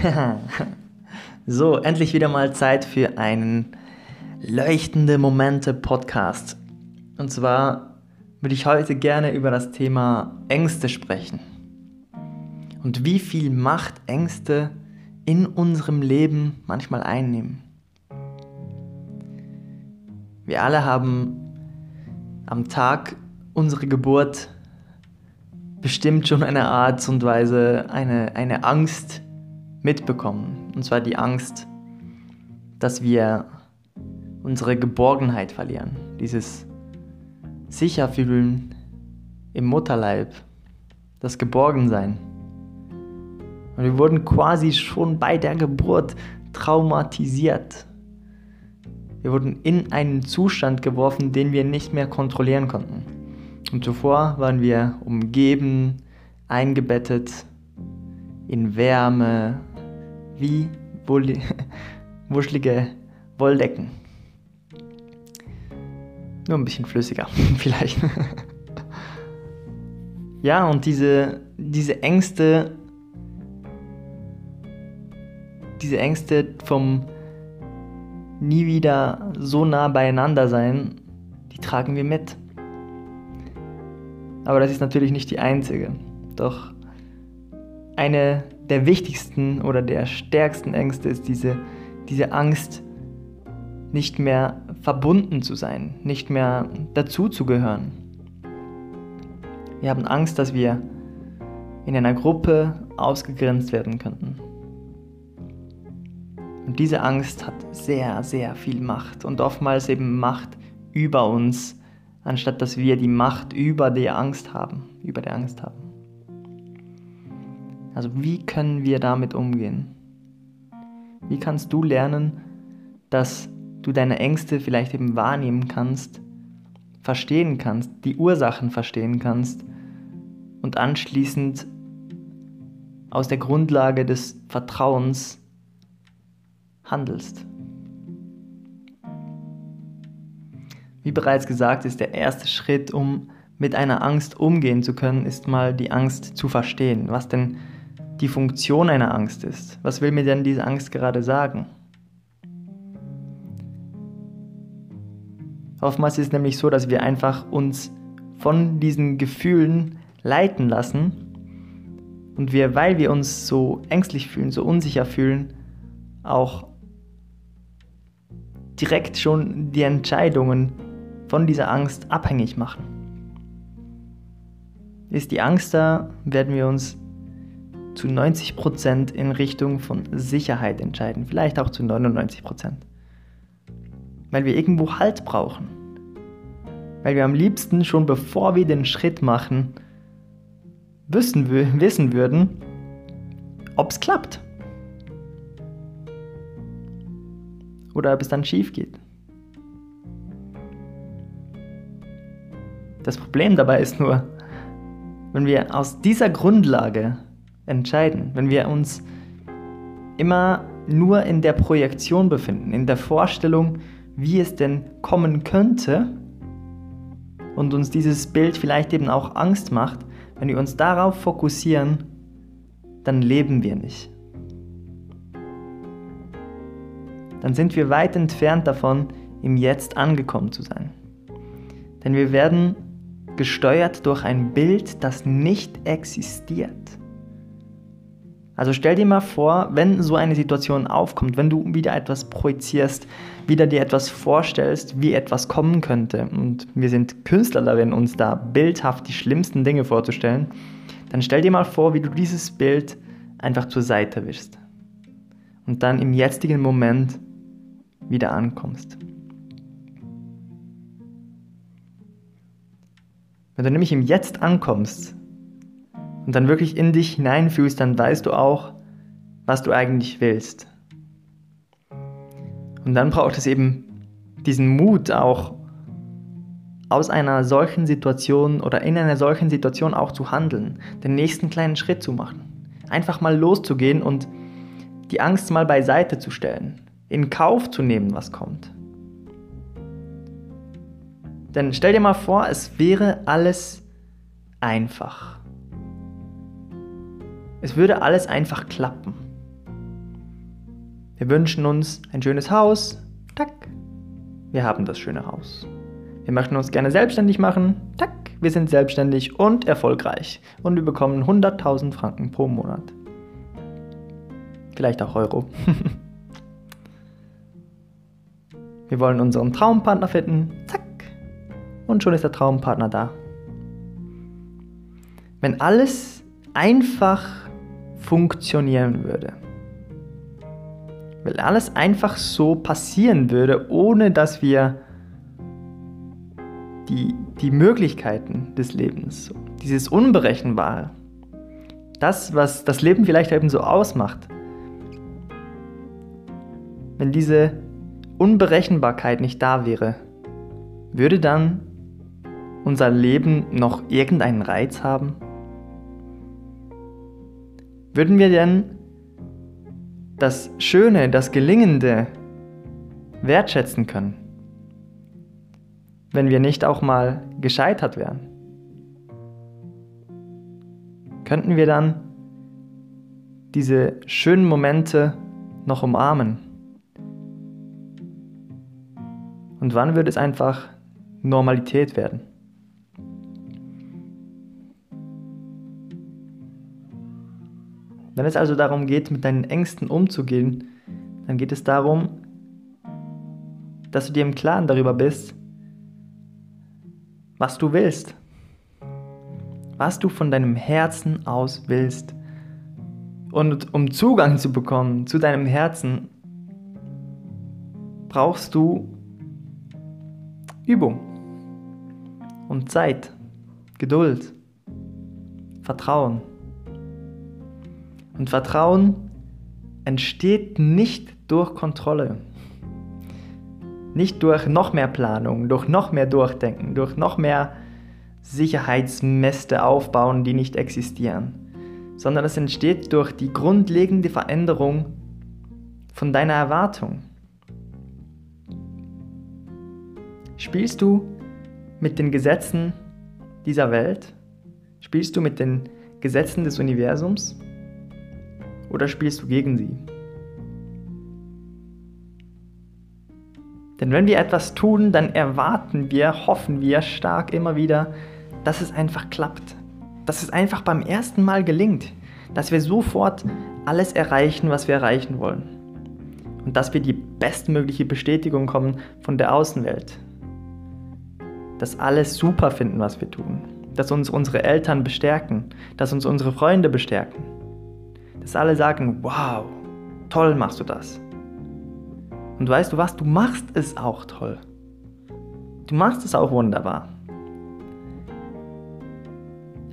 so, endlich wieder mal Zeit für einen leuchtende Momente Podcast. Und zwar würde ich heute gerne über das Thema Ängste sprechen. Und wie viel Macht Ängste in unserem Leben manchmal einnehmen. Wir alle haben am Tag unserer Geburt bestimmt schon eine Art und Weise, eine, eine Angst mitbekommen. Und zwar die Angst, dass wir unsere Geborgenheit verlieren. Dieses Sicherfühlen im Mutterleib, das Geborgensein. Und wir wurden quasi schon bei der Geburt traumatisiert. Wir wurden in einen Zustand geworfen, den wir nicht mehr kontrollieren konnten. Und zuvor waren wir umgeben, eingebettet in Wärme, wie wuschelige Wolldecken. Nur ein bisschen flüssiger, vielleicht. ja, und diese, diese Ängste, diese Ängste vom nie wieder so nah beieinander sein, die tragen wir mit. Aber das ist natürlich nicht die einzige. Doch eine der wichtigsten oder der stärksten Ängste ist diese, diese Angst, nicht mehr verbunden zu sein, nicht mehr dazuzugehören. Wir haben Angst, dass wir in einer Gruppe ausgegrenzt werden könnten. Und diese Angst hat sehr, sehr viel Macht und oftmals eben Macht über uns, anstatt dass wir die Macht über die Angst haben, über der Angst haben. Also wie können wir damit umgehen? Wie kannst du lernen, dass du deine Ängste vielleicht eben wahrnehmen kannst, verstehen kannst, die Ursachen verstehen kannst und anschließend aus der Grundlage des Vertrauens handelst? Wie bereits gesagt, ist der erste Schritt, um mit einer Angst umgehen zu können, ist mal die Angst zu verstehen, was denn die Funktion einer Angst ist. Was will mir denn diese Angst gerade sagen? Oftmals ist es nämlich so, dass wir einfach uns von diesen Gefühlen leiten lassen und wir, weil wir uns so ängstlich fühlen, so unsicher fühlen, auch direkt schon die Entscheidungen von dieser Angst abhängig machen. Ist die Angst da, werden wir uns zu 90% in Richtung von Sicherheit entscheiden, vielleicht auch zu 99%. Weil wir irgendwo Halt brauchen. Weil wir am liebsten schon bevor wir den Schritt machen, wissen, wissen würden, ob es klappt. Oder ob es dann schief geht. Das Problem dabei ist nur, wenn wir aus dieser Grundlage entscheiden, wenn wir uns immer nur in der Projektion befinden, in der Vorstellung, wie es denn kommen könnte und uns dieses Bild vielleicht eben auch Angst macht, wenn wir uns darauf fokussieren, dann leben wir nicht. Dann sind wir weit entfernt davon, im Jetzt angekommen zu sein. Denn wir werden gesteuert durch ein Bild, das nicht existiert. Also stell dir mal vor, wenn so eine Situation aufkommt, wenn du wieder etwas projizierst, wieder dir etwas vorstellst, wie etwas kommen könnte, und wir sind Künstler darin, uns da bildhaft die schlimmsten Dinge vorzustellen, dann stell dir mal vor, wie du dieses Bild einfach zur Seite wischst und dann im jetzigen Moment wieder ankommst. Wenn du nämlich im Jetzt ankommst und dann wirklich in dich hineinfühlst, dann weißt du auch, was du eigentlich willst. Und dann braucht es eben diesen Mut auch aus einer solchen Situation oder in einer solchen Situation auch zu handeln, den nächsten kleinen Schritt zu machen. Einfach mal loszugehen und die Angst mal beiseite zu stellen, in Kauf zu nehmen, was kommt. Denn stell dir mal vor, es wäre alles einfach. Es würde alles einfach klappen. Wir wünschen uns ein schönes Haus. Tack. Wir haben das schöne Haus. Wir möchten uns gerne selbstständig machen. Tack. Wir sind selbstständig und erfolgreich. Und wir bekommen 100.000 Franken pro Monat. Vielleicht auch Euro. wir wollen unseren Traumpartner finden. Zack. Und schon ist der Traumpartner da. Wenn alles einfach funktionieren würde, wenn alles einfach so passieren würde, ohne dass wir die, die Möglichkeiten des Lebens, dieses Unberechenbare, das, was das Leben vielleicht eben so ausmacht, wenn diese Unberechenbarkeit nicht da wäre, würde dann unser Leben noch irgendeinen Reiz haben? Würden wir denn das Schöne, das Gelingende wertschätzen können, wenn wir nicht auch mal gescheitert wären? Könnten wir dann diese schönen Momente noch umarmen? Und wann würde es einfach Normalität werden? Wenn es also darum geht, mit deinen Ängsten umzugehen, dann geht es darum, dass du dir im Klaren darüber bist, was du willst. Was du von deinem Herzen aus willst. Und um Zugang zu bekommen zu deinem Herzen, brauchst du Übung und Zeit, Geduld, Vertrauen. Und Vertrauen entsteht nicht durch Kontrolle, nicht durch noch mehr Planung, durch noch mehr Durchdenken, durch noch mehr Sicherheitsmäste aufbauen, die nicht existieren, sondern es entsteht durch die grundlegende Veränderung von deiner Erwartung. Spielst du mit den Gesetzen dieser Welt? Spielst du mit den Gesetzen des Universums? Oder spielst du gegen sie? Denn wenn wir etwas tun, dann erwarten wir, hoffen wir stark immer wieder, dass es einfach klappt. Dass es einfach beim ersten Mal gelingt. Dass wir sofort alles erreichen, was wir erreichen wollen. Und dass wir die bestmögliche Bestätigung kommen von der Außenwelt. Dass alles super finden, was wir tun. Dass uns unsere Eltern bestärken. Dass uns unsere Freunde bestärken dass alle sagen, wow, toll machst du das. Und weißt du was, du machst es auch toll. Du machst es auch wunderbar.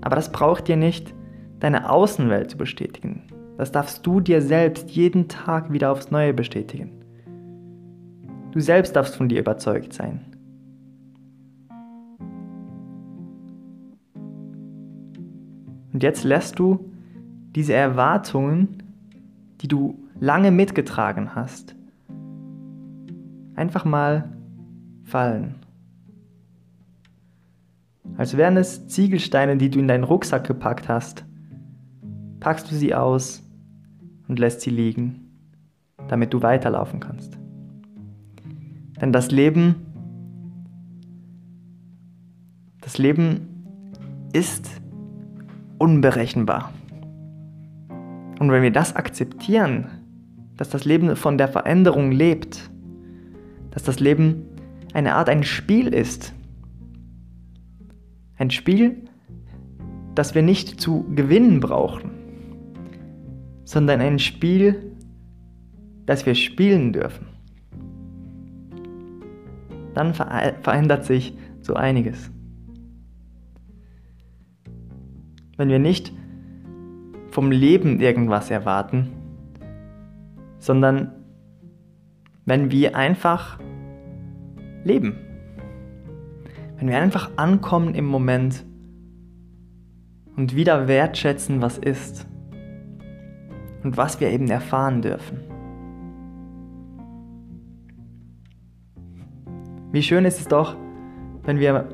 Aber das braucht dir nicht deine Außenwelt zu bestätigen. Das darfst du dir selbst jeden Tag wieder aufs Neue bestätigen. Du selbst darfst von dir überzeugt sein. Und jetzt lässt du diese Erwartungen, die du lange mitgetragen hast, einfach mal fallen. Als wären es Ziegelsteine, die du in deinen Rucksack gepackt hast, packst du sie aus und lässt sie liegen, damit du weiterlaufen kannst. Denn das Leben, das Leben ist unberechenbar. Und wenn wir das akzeptieren, dass das Leben von der Veränderung lebt, dass das Leben eine Art ein Spiel ist, ein Spiel, das wir nicht zu gewinnen brauchen, sondern ein Spiel, das wir spielen dürfen, dann verändert sich so einiges. Wenn wir nicht vom Leben irgendwas erwarten, sondern wenn wir einfach leben. Wenn wir einfach ankommen im Moment und wieder wertschätzen, was ist und was wir eben erfahren dürfen. Wie schön ist es doch, wenn wir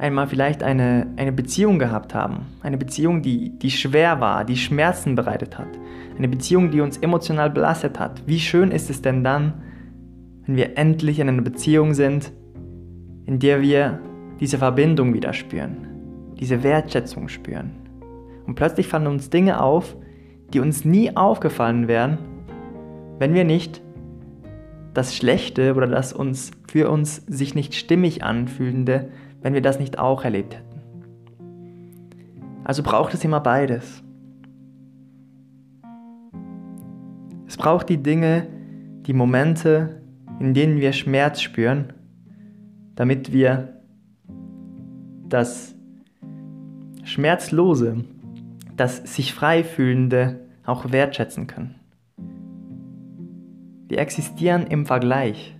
einmal vielleicht eine, eine Beziehung gehabt haben. Eine Beziehung, die, die schwer war, die Schmerzen bereitet hat. Eine Beziehung, die uns emotional belastet hat. Wie schön ist es denn dann, wenn wir endlich in einer Beziehung sind, in der wir diese Verbindung wieder spüren, diese Wertschätzung spüren. Und plötzlich fallen uns Dinge auf, die uns nie aufgefallen wären, wenn wir nicht das Schlechte oder das uns für uns sich nicht stimmig anfühlende, wenn wir das nicht auch erlebt hätten. Also braucht es immer beides. Es braucht die Dinge, die Momente, in denen wir Schmerz spüren, damit wir das Schmerzlose, das sich frei fühlende auch wertschätzen können. Wir existieren im Vergleich.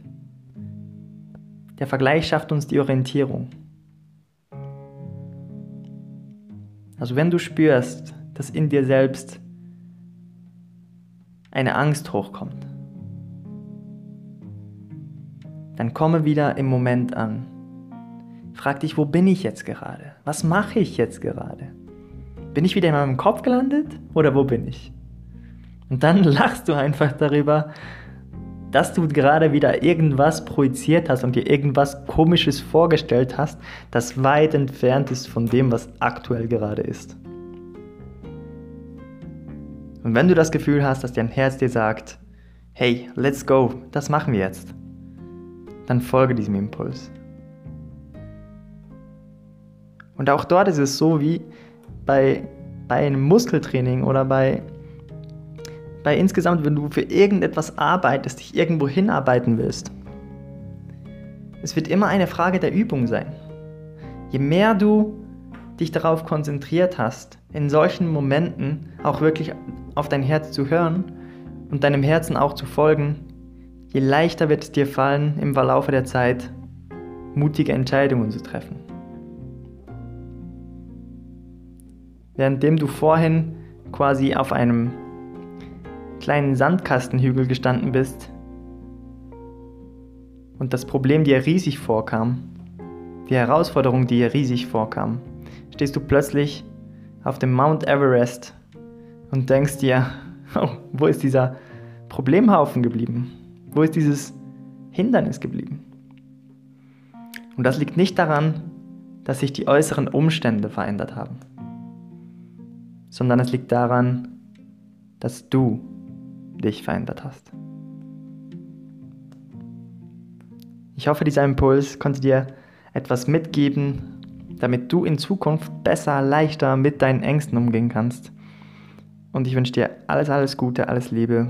Der Vergleich schafft uns die Orientierung. Also wenn du spürst, dass in dir selbst eine Angst hochkommt, dann komme wieder im Moment an. Frag dich, wo bin ich jetzt gerade? Was mache ich jetzt gerade? Bin ich wieder in meinem Kopf gelandet oder wo bin ich? Und dann lachst du einfach darüber, dass du gerade wieder irgendwas projiziert hast und dir irgendwas Komisches vorgestellt hast, das weit entfernt ist von dem, was aktuell gerade ist. Und wenn du das Gefühl hast, dass dein Herz dir sagt, hey, let's go, das machen wir jetzt, dann folge diesem Impuls. Und auch dort ist es so wie bei, bei einem Muskeltraining oder bei bei insgesamt, wenn du für irgendetwas arbeitest, dich irgendwo hinarbeiten willst. Es wird immer eine Frage der Übung sein. Je mehr du dich darauf konzentriert hast, in solchen Momenten auch wirklich auf dein Herz zu hören und deinem Herzen auch zu folgen, je leichter wird es dir fallen, im Verlaufe der Zeit mutige Entscheidungen zu treffen. Währenddem du vorhin quasi auf einem kleinen Sandkastenhügel gestanden bist und das Problem dir riesig vorkam, die Herausforderung dir riesig vorkam, stehst du plötzlich auf dem Mount Everest und denkst dir, oh, wo ist dieser Problemhaufen geblieben? Wo ist dieses Hindernis geblieben? Und das liegt nicht daran, dass sich die äußeren Umstände verändert haben, sondern es liegt daran, dass du dich verändert hast. Ich hoffe, dieser Impuls konnte dir etwas mitgeben, damit du in Zukunft besser, leichter mit deinen Ängsten umgehen kannst. Und ich wünsche dir alles, alles Gute, alles Liebe.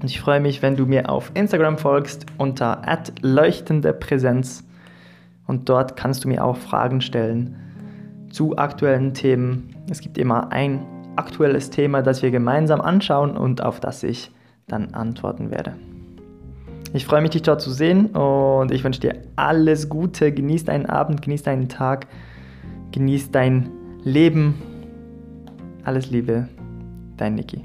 Und ich freue mich, wenn du mir auf Instagram folgst unter leuchtende Präsenz. Und dort kannst du mir auch Fragen stellen zu aktuellen Themen. Es gibt immer ein aktuelles Thema, das wir gemeinsam anschauen und auf das ich dann antworten werde. Ich freue mich, dich dort zu sehen und ich wünsche dir alles Gute. Genieß deinen Abend, genieß deinen Tag, genieß dein Leben. Alles Liebe, dein Niki.